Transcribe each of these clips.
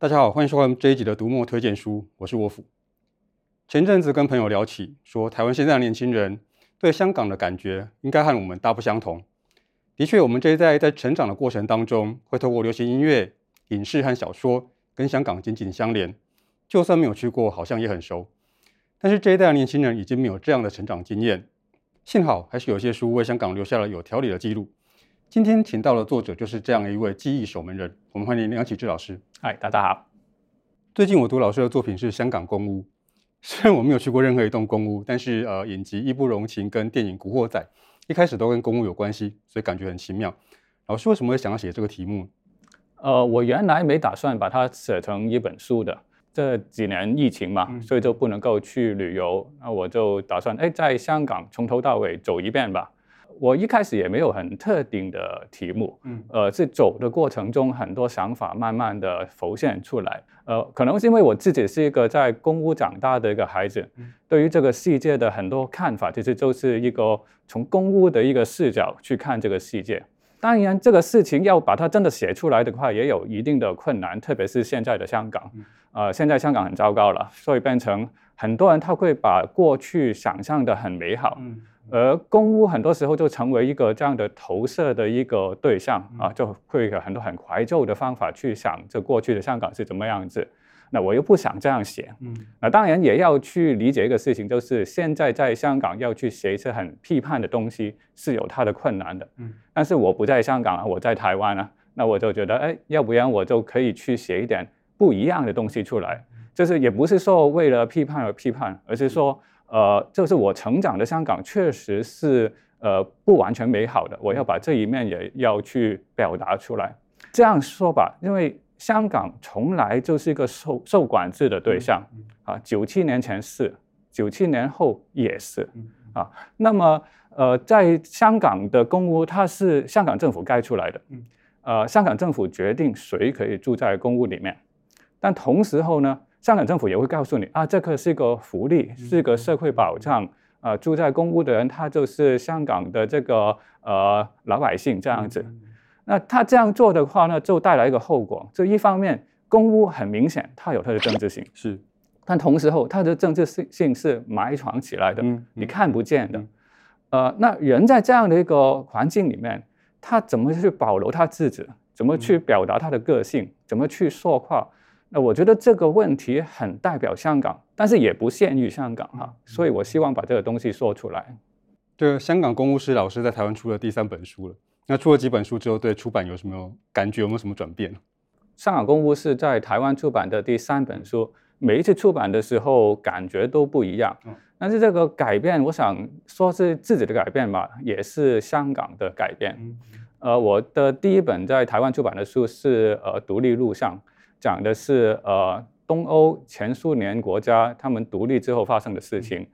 大家好，欢迎收看这一集的读墨推荐书，我是沃夫。前阵子跟朋友聊起，说台湾现在的年轻人对香港的感觉应该和我们大不相同。的确，我们这一代在成长的过程当中，会透过流行音乐、影视和小说跟香港紧紧相连，就算没有去过，好像也很熟。但是这一代的年轻人已经没有这样的成长经验。幸好还是有些书为香港留下了有条理的记录。今天请到的作者就是这样一位记忆守门人，我们欢迎梁启智老师。嗨，大家好。最近我读老师的作品是《香港公屋》，虽然我没有去过任何一栋公屋，但是呃，影集《义不容情》跟电影《古惑仔》一开始都跟公屋有关系，所以感觉很奇妙。老师为什么会想要写这个题目？呃，我原来没打算把它写成一本书的。这几年疫情嘛，嗯、所以就不能够去旅游。那我就打算，哎，在香港从头到尾走一遍吧。我一开始也没有很特定的题目，嗯，呃，是走的过程中很多想法慢慢的浮现出来。呃，可能是因为我自己是一个在公屋长大的一个孩子，嗯、对于这个世界的很多看法，其实就是一个从公屋的一个视角去看这个世界。当然，这个事情要把它真的写出来的话，也有一定的困难，特别是现在的香港。呃，现在香港很糟糕了，所以变成很多人他会把过去想象的很美好，而公屋很多时候就成为一个这样的投射的一个对象啊，就会有很多很怀旧的方法去想这过去的香港是怎么样子。那我又不想这样写，嗯，那当然也要去理解一个事情，就是现在在香港要去写一些很批判的东西是有它的困难的，嗯，但是我不在香港啊，我在台湾啊，那我就觉得，哎，要不然我就可以去写一点不一样的东西出来，就是也不是说为了批判而批判，而是说，呃，就是我成长的香港确实是呃不完全美好的，我要把这一面也要去表达出来，这样说吧，因为。香港从来就是一个受受管制的对象，啊，九七年前是，九七年后也是，啊，那么呃，在香港的公屋，它是香港政府盖出来的，呃，香港政府决定谁可以住在公屋里面，但同时候呢，香港政府也会告诉你啊，这个是个福利，是个社会保障，啊，住在公屋的人，他就是香港的这个呃老百姓这样子。那他这样做的话呢，就带来一个后果。就一方面，公屋很明显，它有它的政治性，是，但同时候，它的政治性性是埋藏起来的，嗯嗯、你看不见的。嗯、呃，那人在这样的一个环境里面，他怎么去保留他自己？怎么去表达他的个性？嗯、怎么去说话？那我觉得这个问题很代表香港，但是也不限于香港哈。嗯、所以我希望把这个东西说出来。对，香港公务师老师在台湾出了第三本书了。那出了几本书之后，对出版有什么感觉？有没有什么转变？香港公务是在台湾出版的第三本书，每一次出版的时候感觉都不一样。但是这个改变，我想说是自己的改变吧，也是香港的改变。呃，我的第一本在台湾出版的书是呃《独立路上》，讲的是呃东欧前苏联国家他们独立之后发生的事情。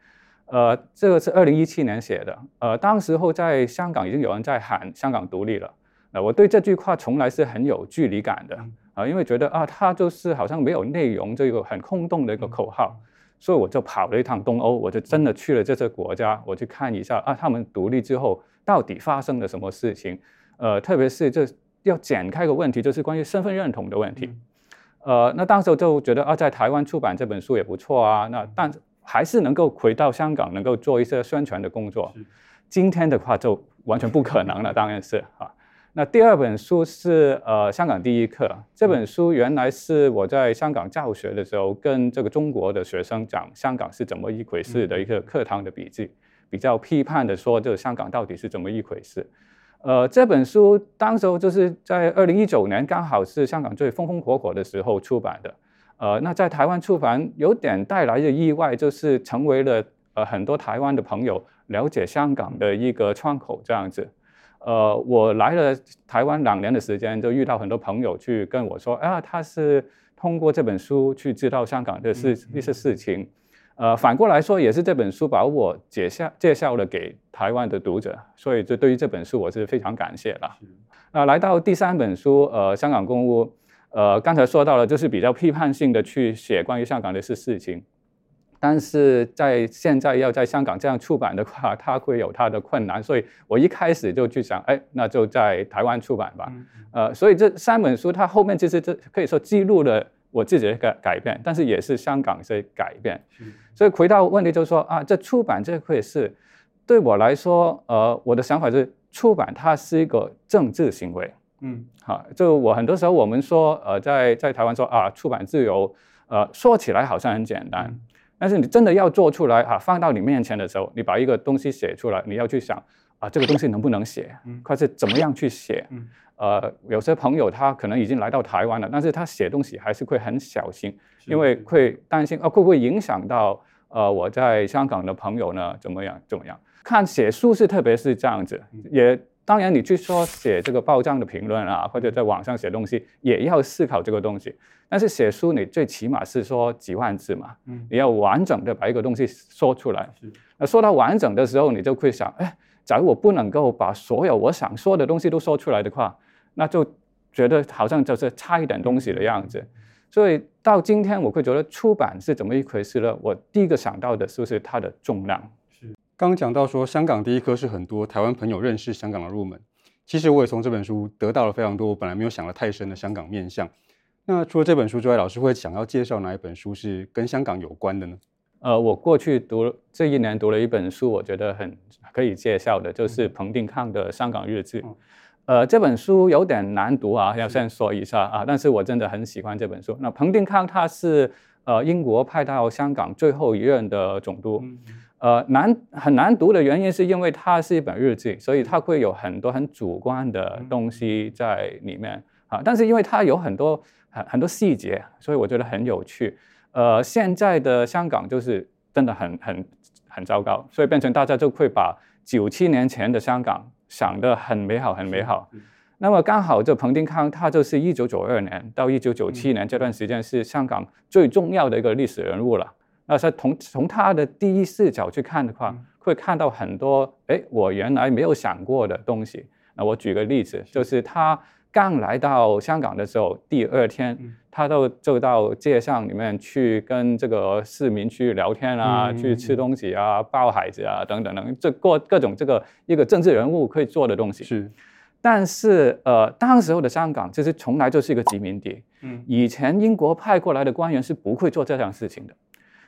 呃，这个是二零一七年写的。呃，当时候在香港已经有人在喊香港独立了。那我对这句话从来是很有距离感的啊，因为觉得啊，它就是好像没有内容，这个很空洞的一个口号。所以我就跑了一趟东欧，我就真的去了这些国家，我去看一下啊，他们独立之后到底发生了什么事情。呃，特别是这要展开一个问题，就是关于身份认同的问题。呃，那当时就觉得啊，在台湾出版这本书也不错啊。那但还是能够回到香港，能够做一些宣传的工作。今天的话就完全不可能了，当然是啊。那第二本书是呃香港第一课，这本书原来是我在香港教学的时候，跟这个中国的学生讲香港是怎么一回事的一个课堂的笔记，比较批判的说，这个香港到底是怎么一回事。呃，这本书当时候就是在二零一九年，刚好是香港最风风火火的时候出版的。呃，那在台湾出版有点带来的意外，就是成为了呃很多台湾的朋友了解香港的一个窗口这样子。呃，我来了台湾两年的时间，就遇到很多朋友去跟我说，啊，他是通过这本书去知道香港的事一些事情。呃，反过来说，也是这本书把我介绍介绍了给台湾的读者，所以这对于这本书我是非常感谢的。那来到第三本书，呃，香港公屋。呃，刚才说到了，就是比较批判性的去写关于香港的事事情，但是在现在要在香港这样出版的话，它会有它的困难，所以我一开始就去想，哎，那就在台湾出版吧。呃，所以这三本书它后面其实这可以说记录了我自己的改改变，但是也是香港在改变。所以回到问题就是说啊，这出版这回事，对我来说，呃，我的想法是出版它是一个政治行为。嗯，好，就我很多时候我们说，呃，在在台湾说啊，出版自由，呃，说起来好像很简单，但是你真的要做出来啊，放到你面前的时候，你把一个东西写出来，你要去想啊，这个东西能不能写，或者怎么样去写。呃，有些朋友他可能已经来到台湾了，但是他写东西还是会很小心，因为会担心啊，会不会影响到呃我在香港的朋友呢？怎么样？怎么样？看写书是特别是这样子，也当然你去说写这个报章的评论啊，或者在网上写东西，也要思考这个东西。但是写书你最起码是说几万字嘛，你要完整的把一个东西说出来。那说到完整的时候，你就会想，哎，假如我不能够把所有我想说的东西都说出来的话。那就觉得好像就是差一点东西的样子，所以到今天我会觉得出版是怎么一回事呢？我第一个想到的是不是它的重量？是刚讲到说香港第一科是很多台湾朋友认识香港的入门，其实我也从这本书得到了非常多我本来没有想的太深的香港面相。那除了这本书之外，老师会想要介绍哪一本书是跟香港有关的呢？呃，我过去读这一年读了一本书，我觉得很可以介绍的，就是彭定康的《香港日志》。嗯呃，这本书有点难读啊，要先说一下啊。但是我真的很喜欢这本书。那彭定康他是呃英国派到香港最后一任的总督，呃难很难读的原因是因为它是一本日记，所以它会有很多很主观的东西在里面啊。但是因为它有很多很很多细节，所以我觉得很有趣。呃，现在的香港就是真的很很很糟糕，所以变成大家就会把九七年前的香港。想得很美好，很美好。那么刚好，这彭定康他就是一九九二年到一九九七年这段时间是香港最重要的一个历史人物了。那是从从他的第一视角去看的话，会看到很多哎，我原来没有想过的东西。那我举个例子，就是他刚来到香港的时候，第二天他都就到街上里面去跟这个市民去聊天啊，去吃东西啊，抱孩子啊等等等，这各各种这个一个政治人物可以做的东西。是。但是，呃，当时候的香港其实从来就是一个殖民地。嗯，以前英国派过来的官员是不会做这样事情的，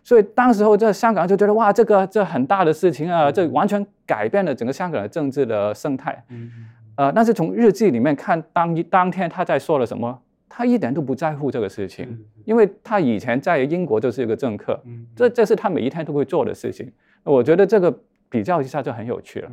所以当时候在香港就觉得哇，这个这很大的事情啊，这完全改变了整个香港的政治的生态。嗯，呃，但是从日记里面看，当一当天他在说了什么，他一点都不在乎这个事情，因为他以前在英国就是一个政客，这这是他每一天都会做的事情。我觉得这个比较一下就很有趣了。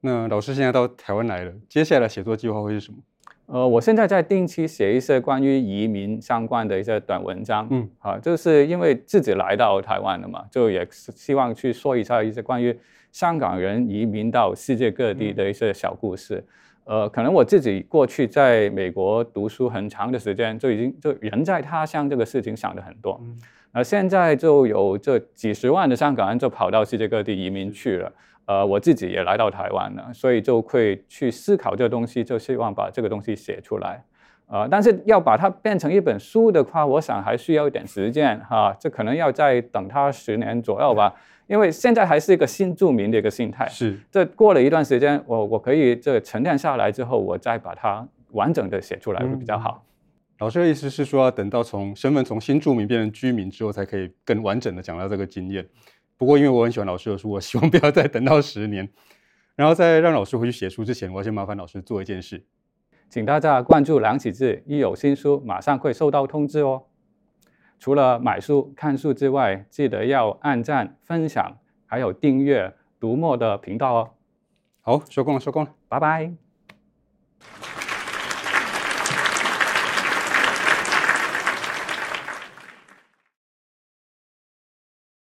那老师现在到台湾来了，接下来写作计划会是什么？呃，我现在在定期写一些关于移民相关的一些短文章，嗯，啊，就是因为自己来到台湾了嘛，就也希望去说一下一些关于香港人移民到世界各地的一些小故事。嗯、呃，可能我自己过去在美国读书很长的时间，就已经就人在他乡这个事情想的很多，嗯，那现在就有这几十万的香港人就跑到世界各地移民去了。呃，我自己也来到台湾了，所以就会去思考这个东西，就希望把这个东西写出来。呃，但是要把它变成一本书的话，我想还需要一点时间哈，这可能要再等它十年左右吧，因为现在还是一个新住民的一个心态。是，这过了一段时间，我我可以这沉淀下来之后，我再把它完整的写出来会比较好。嗯，老师的意思是说，要等到从身份从新住民变成居民之后，才可以更完整的讲到这个经验。不过，因为我很喜欢老师的书，我希望不要再等到十年，然后在让老师回去写书之前，我要先麻烦老师做一件事，请大家关注梁启智，一有新书马上会收到通知哦。除了买书、看书之外，记得要按赞、分享，还有订阅读墨的频道哦。好，收工了，收工了，拜拜。